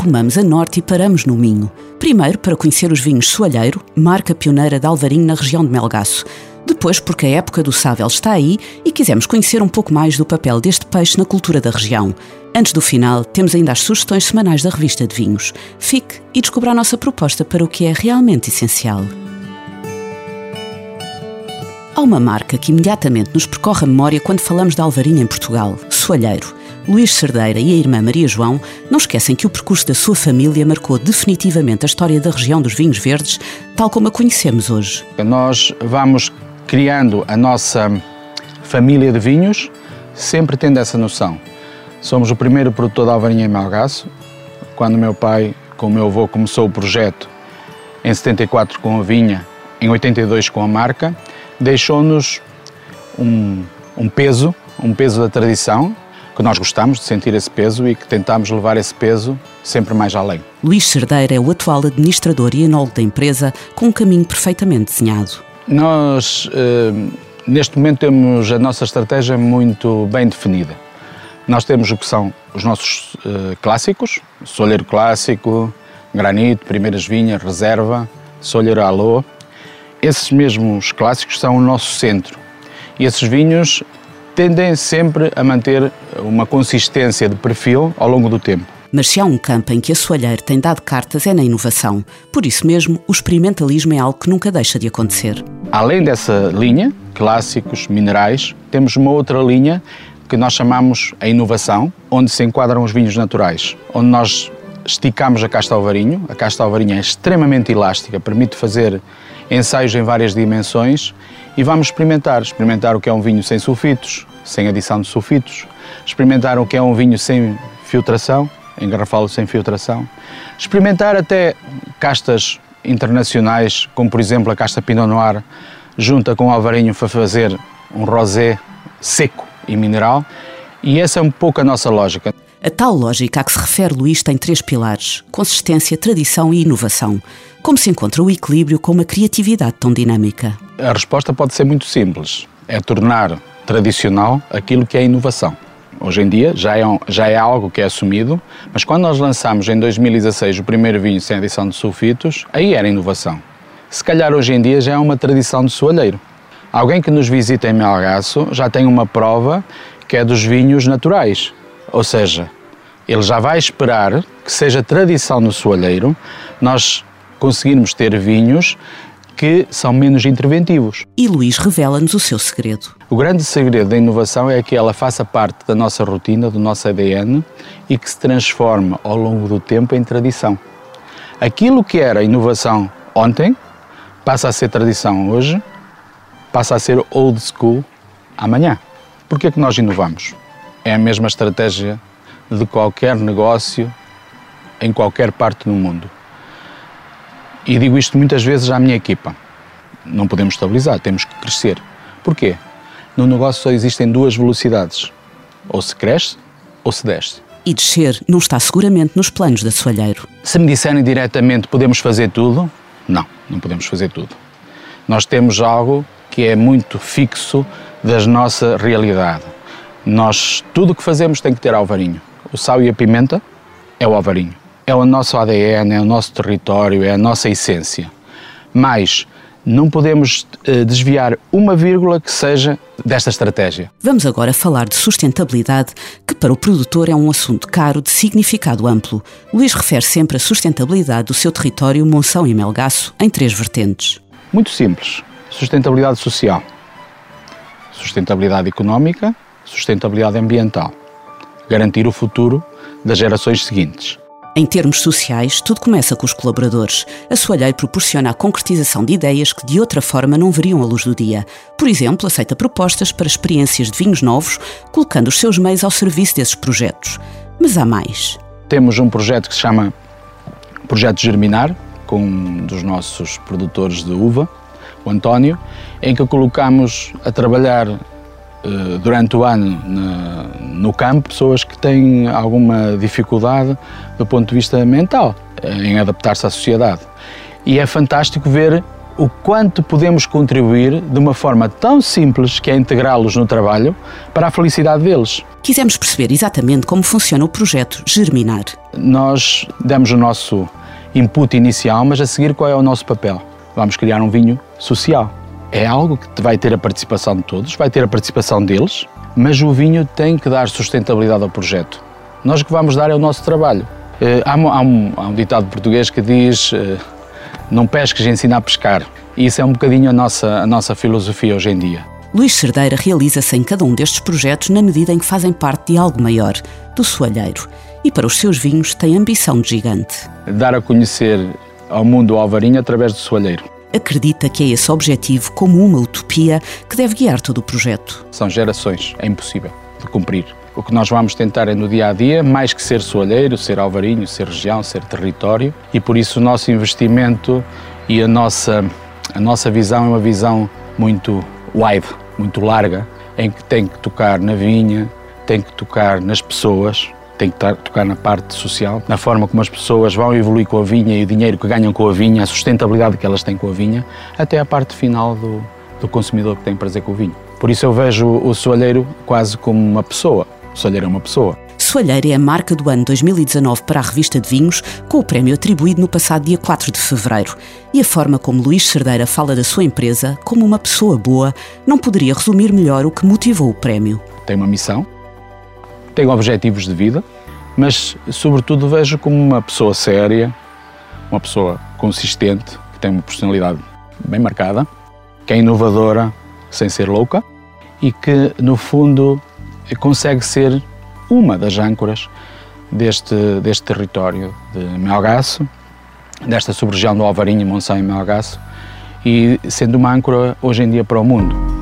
Rumamos a norte e paramos no Minho. Primeiro para conhecer os vinhos Soalheiro, marca pioneira de Alvarinho na região de Melgaço. Depois porque a época do sável está aí e quisemos conhecer um pouco mais do papel deste peixe na cultura da região. Antes do final, temos ainda as sugestões semanais da revista de vinhos. Fique e descubra a nossa proposta para o que é realmente essencial. Há uma marca que imediatamente nos percorre a memória quando falamos de Alvarinho em Portugal, Soalheiro. Luís Cerdeira e a irmã Maria João não esquecem que o percurso da sua família marcou definitivamente a história da região dos vinhos verdes, tal como a conhecemos hoje. Nós vamos criando a nossa família de vinhos, sempre tendo essa noção. Somos o primeiro produtor de alvarinha em Malgaço. Quando meu pai, com o meu avô, começou o projeto em 74 com a vinha, em 82 com a marca, deixou-nos um, um peso, um peso da tradição, que nós gostamos de sentir esse peso e que tentamos levar esse peso sempre mais além. Luís Cerdeira é o atual administrador e enólogo da empresa, com um caminho perfeitamente desenhado. Nós, eh, neste momento, temos a nossa estratégia muito bem definida. Nós temos o que são os nossos eh, clássicos, solheiro clássico, granito, primeiras vinhas, reserva, solheiro alô. Esses mesmos clássicos são o nosso centro. E esses vinhos tendem sempre a manter uma consistência de perfil ao longo do tempo. Mas se há um campo em que a Soalheiro tem dado cartas é na inovação. Por isso mesmo, o experimentalismo é algo que nunca deixa de acontecer. Além dessa linha, clássicos, minerais, temos uma outra linha que nós chamamos a inovação, onde se enquadram os vinhos naturais, onde nós esticamos a casta ao varinho. A casta ao varinho é extremamente elástica, permite fazer ensaios em várias dimensões e vamos experimentar, experimentar o que é um vinho sem sulfitos, sem adição de sulfitos, experimentar o que é um vinho sem filtração, engarrafá-lo sem filtração, experimentar até castas internacionais, como por exemplo a casta Pinot Noir, junta com o alvarinho para fazer um rosé seco e mineral, e essa é um pouco a nossa lógica. A tal lógica a que se refere Luís tem três pilares: consistência, tradição e inovação. Como se encontra o equilíbrio com uma criatividade tão dinâmica? A resposta pode ser muito simples: é tornar tradicional aquilo que é inovação. Hoje em dia já é, já é algo que é assumido, mas quando nós lançamos em 2016 o primeiro vinho sem adição de sulfitos, aí era inovação. Se calhar hoje em dia já é uma tradição de soalheiro. Alguém que nos visita em Melgaço já tem uma prova que é dos vinhos naturais, ou seja, ele já vai esperar que seja tradição no soalheiro nós conseguirmos ter vinhos que são menos interventivos. E Luís revela-nos o seu segredo. O grande segredo da inovação é que ela faça parte da nossa rotina, do nosso ADN e que se transforma ao longo do tempo em tradição. Aquilo que era inovação ontem passa a ser tradição hoje, passa a ser old school amanhã. Por que é que nós inovamos? É a mesma estratégia de qualquer negócio em qualquer parte do mundo. E digo isto muitas vezes à minha equipa. Não podemos estabilizar, temos que crescer. Porquê? No negócio só existem duas velocidades. Ou se cresce ou se desce. E descer não está seguramente nos planos da Soalheiro. Se me disserem diretamente podemos fazer tudo, não, não podemos fazer tudo. Nós temos algo que é muito fixo da nossa realidade. Nós, tudo o que fazemos tem que ter alvarinho. O sal e a pimenta é o alvarinho é o nosso ADN, é o nosso território, é a nossa essência. Mas não podemos uh, desviar uma vírgula que seja desta estratégia. Vamos agora falar de sustentabilidade, que para o produtor é um assunto caro de significado amplo. Luís refere sempre a sustentabilidade do seu território Monção e Melgaço em três vertentes. Muito simples. Sustentabilidade social, sustentabilidade económica, sustentabilidade ambiental. Garantir o futuro das gerações seguintes. Em termos sociais, tudo começa com os colaboradores. A Soalhei proporciona a concretização de ideias que de outra forma não veriam a luz do dia. Por exemplo, aceita propostas para experiências de vinhos novos, colocando os seus meios ao serviço desses projetos. Mas há mais. Temos um projeto que se chama Projeto Germinar, com um dos nossos produtores de uva, o António, em que colocamos a trabalhar durante o ano no campo pessoas que têm alguma dificuldade do ponto de vista mental eh, em adaptar-se à sociedade. E é fantástico ver o quanto podemos contribuir de uma forma tão simples que é integrá-los no trabalho para a felicidade deles. Quisemos perceber exatamente como funciona o projeto Germinar. Nós demos o nosso input inicial, mas a seguir qual é o nosso papel? Vamos criar um vinho social é algo que vai ter a participação de todos, vai ter a participação deles, mas o vinho tem que dar sustentabilidade ao projeto. Nós que vamos dar é o nosso trabalho. Eh, há um, há um, há um ditado português que diz eh, não pesques, ensina a pescar. E isso é um bocadinho a nossa, a nossa filosofia hoje em dia. Luís Cerdeira realiza-se em cada um destes projetos na medida em que fazem parte de algo maior, do soalheiro. E para os seus vinhos tem ambição de gigante. Dar a conhecer ao mundo o Alvarinho através do soalheiro acredita que é esse objetivo como uma utopia que deve guiar todo o projeto. São gerações, é impossível de cumprir. O que nós vamos tentar é no dia a dia, mais que ser soalheiro, ser alvarinho, ser região, ser território, e por isso o nosso investimento e a nossa, a nossa visão é uma visão muito wide, muito larga, em que tem que tocar na vinha, tem que tocar nas pessoas, tem que tocar na parte social, na forma como as pessoas vão evoluir com a vinha e o dinheiro que ganham com a vinha, a sustentabilidade que elas têm com a vinha, até a parte final do, do consumidor que tem prazer com o vinho. Por isso eu vejo o soalheiro quase como uma pessoa. O soalheiro é uma pessoa. Soalheiro é a marca do ano 2019 para a revista de vinhos, com o prémio atribuído no passado dia 4 de fevereiro. E a forma como Luís Cerdeira fala da sua empresa como uma pessoa boa não poderia resumir melhor o que motivou o prémio. Tem uma missão, tenho objetivos de vida, mas sobretudo vejo como uma pessoa séria, uma pessoa consistente, que tem uma personalidade bem marcada, que é inovadora sem ser louca e que no fundo consegue ser uma das âncoras deste, deste território de Melgaço, desta sub-região do Alvarinho, Monção e Melgaço, e sendo uma âncora hoje em dia para o mundo.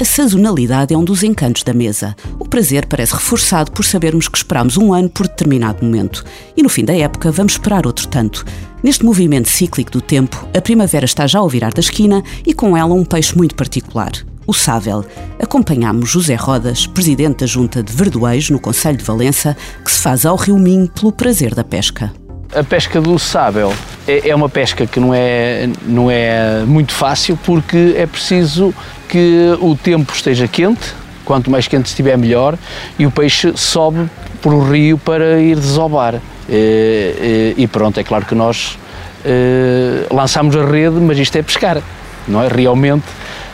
A sazonalidade é um dos encantos da mesa. O prazer parece reforçado por sabermos que esperamos um ano por determinado momento e no fim da época vamos esperar outro tanto. Neste movimento cíclico do tempo, a primavera está já ao virar da esquina e com ela um peixe muito particular, o sável. Acompanhamos José Rodas, presidente da Junta de Verdoeiros no Conselho de Valença, que se faz ao Rio Minho pelo prazer da pesca. A pesca do sábel é, é uma pesca que não é, não é muito fácil porque é preciso que o tempo esteja quente, quanto mais quente estiver melhor, e o peixe sobe por o rio para ir desovar. E, e pronto, é claro que nós eh, lançamos a rede, mas isto é pescar, não é? Realmente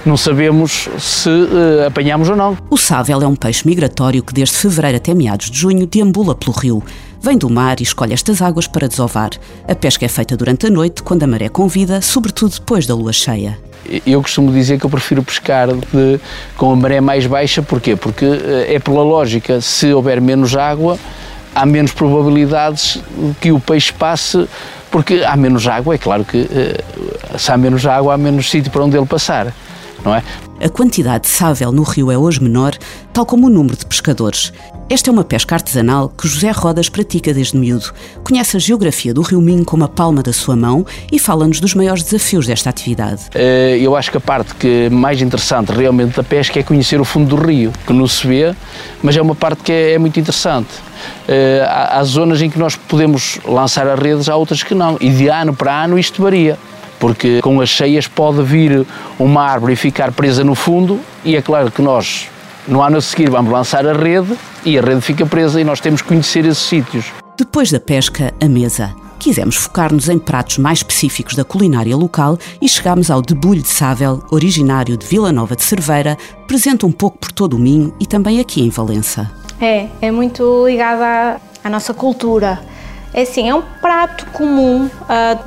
não sabemos se uh, apanhamos ou não. O sável é um peixe migratório que desde fevereiro até meados de junho deambula pelo rio. Vem do mar e escolhe estas águas para desovar. A pesca é feita durante a noite, quando a maré convida, sobretudo depois da lua cheia. Eu costumo dizer que eu prefiro pescar de, com a maré mais baixa, porquê? Porque eh, é pela lógica, se houver menos água, há menos probabilidades que o peixe passe, porque há menos água, é claro que eh, se há menos água, há menos sítio para onde ele passar não é? A quantidade de sável no rio é hoje menor, tal como o número de pescadores. Esta é uma pesca artesanal que José Rodas pratica desde miúdo. Conhece a geografia do Rio Minho como a palma da sua mão e fala-nos dos maiores desafios desta atividade. Eh, eu acho que a parte que mais interessante realmente da pesca é conhecer o fundo do rio, que não se vê, mas é uma parte que é, é muito interessante. Eh, há zonas em que nós podemos lançar as redes, há outras que não. E de ano para ano isto varia porque com as cheias pode vir uma árvore e ficar presa no fundo, e é claro que nós, no ano a seguir, vamos lançar a rede e a rede fica presa e nós temos que conhecer esses sítios. Depois da pesca, a mesa. Quisemos focar-nos em pratos mais específicos da culinária local e chegámos ao debulho de sável, originário de Vila Nova de Cerveira, presente um pouco por todo o Minho e também aqui em Valença. É, é muito ligada à, à nossa cultura. É assim, é um prato comum a,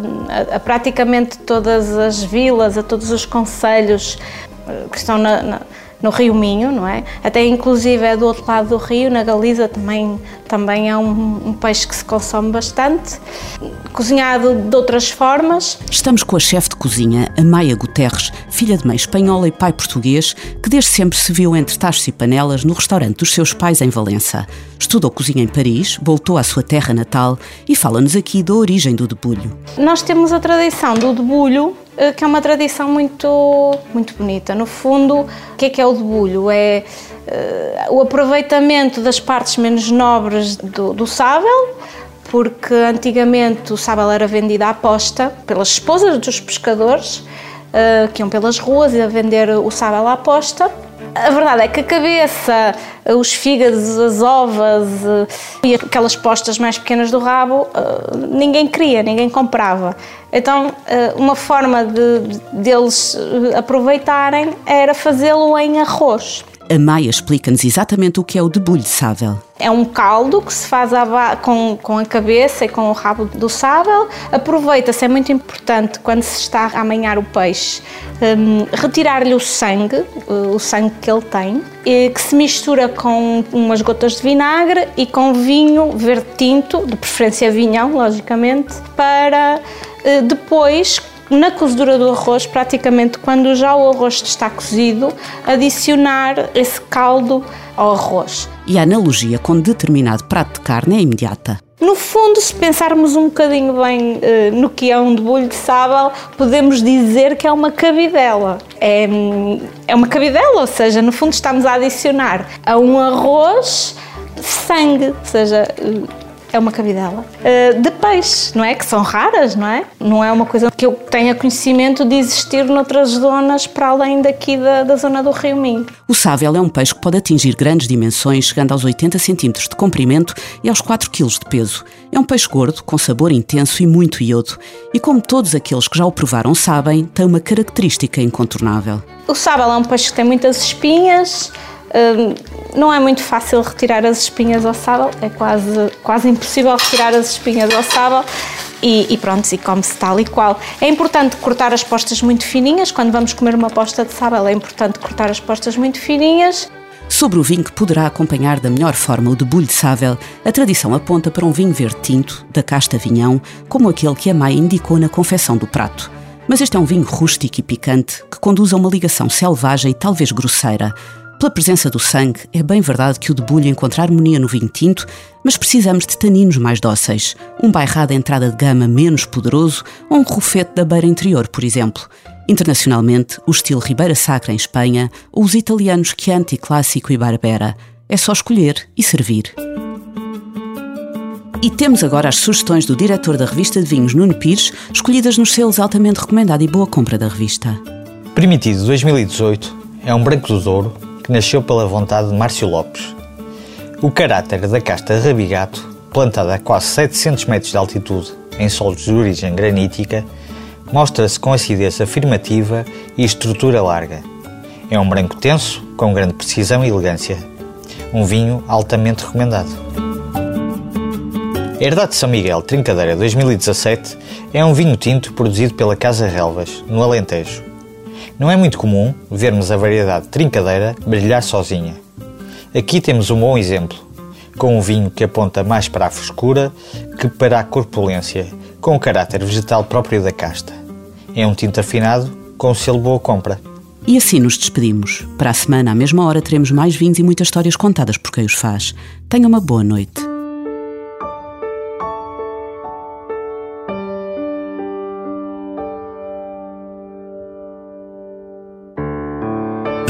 a, a praticamente todas as vilas, a todos os conselhos eh, que estão na, na, no Rio Minho, não é? Até inclusive é do outro lado do rio, na Galiza também, também é um, um peixe que se consome bastante. Cozinhado de outras formas. Estamos com a chefe de cozinha, a Maia Guterres, filha de mãe espanhola e pai português, que desde sempre se viu entre tachos e panelas no restaurante dos seus pais em Valença. Estudou cozinha em Paris, voltou à sua terra natal e fala-nos aqui da origem do debulho. Nós temos a tradição do debulho que é uma tradição muito, muito bonita. No fundo, o que é que é o debulho? É uh, o aproveitamento das partes menos nobres do, do porque antigamente o sábel era vendido à posta pelas esposas dos pescadores, uh, que iam pelas ruas a vender o sábel à posta. A verdade é que a cabeça, os fígados, as ovas e aquelas postas mais pequenas do rabo, ninguém queria, ninguém comprava. Então, uma forma de, deles aproveitarem era fazê-lo em arroz. A Maia explica-nos exatamente o que é o debulho de sábel. É um caldo que se faz com, com a cabeça e com o rabo do sábel. Aproveita-se, é muito importante quando se está a amanhar o peixe, um, retirar-lhe o sangue, o sangue que ele tem, que se mistura com umas gotas de vinagre e com vinho verde tinto, de preferência vinhão, logicamente, para uh, depois na cozedura do arroz, praticamente quando já o arroz está cozido, adicionar esse caldo ao arroz. E a analogia com determinado prato de carne é imediata. No fundo, se pensarmos um bocadinho bem uh, no que é um debulho de sábal, podemos dizer que é uma cabidela. É, é uma cabidela, ou seja, no fundo estamos a adicionar a um arroz sangue, ou seja, é uma cabidela uh, de peixe, não é? Que são raras, não é? Não é uma coisa que eu tenha conhecimento de existir noutras zonas para além daqui da, da zona do Rio Minho. O sável é um peixe que pode atingir grandes dimensões, chegando aos 80 cm de comprimento e aos 4 kg de peso. É um peixe gordo, com sabor intenso e muito iodo. E como todos aqueles que já o provaram sabem, tem uma característica incontornável. O sábel é um peixe que tem muitas espinhas, Hum, não é muito fácil retirar as espinhas ao sábal, é quase, quase impossível retirar as espinhas ao sábal e, e pronto, e come-se tal e qual. É importante cortar as postas muito fininhas, quando vamos comer uma posta de sábal é importante cortar as postas muito fininhas. Sobre o vinho que poderá acompanhar da melhor forma o debulho de sável, a tradição aponta para um vinho verde tinto, da casta vinhão, como aquele que a mãe indicou na confecção do prato. Mas este é um vinho rústico e picante que conduz a uma ligação selvagem e talvez grosseira, pela presença do sangue, é bem verdade que o debulho encontra harmonia no vinho tinto, mas precisamos de taninos mais dóceis, um bairrado entrada de gama menos poderoso ou um rufete da beira interior, por exemplo. Internacionalmente, o estilo Ribeira Sacra em Espanha ou os italianos Chianti Clássico e Barbera. É só escolher e servir. E temos agora as sugestões do diretor da revista de vinhos Nuno Pires, escolhidas nos selos altamente recomendado e boa compra da revista. Primitivo 2018 é um branco do Douro que nasceu pela vontade de Márcio Lopes. O caráter da casta rabigato, plantada a quase 700 metros de altitude em solos de origem granítica, mostra-se com acidez afirmativa e estrutura larga. É um branco tenso, com grande precisão e elegância. Um vinho altamente recomendado. Herdade de São Miguel Trincadeira 2017 é um vinho tinto produzido pela Casa Relvas, no Alentejo. Não é muito comum vermos a variedade trincadeira brilhar sozinha. Aqui temos um bom exemplo, com um vinho que aponta mais para a frescura que para a corpulência, com o caráter vegetal próprio da casta. É um tinto afinado com o selo boa compra. E assim nos despedimos. Para a semana, à mesma hora, teremos mais vinhos e muitas histórias contadas por quem os faz. Tenha uma boa noite.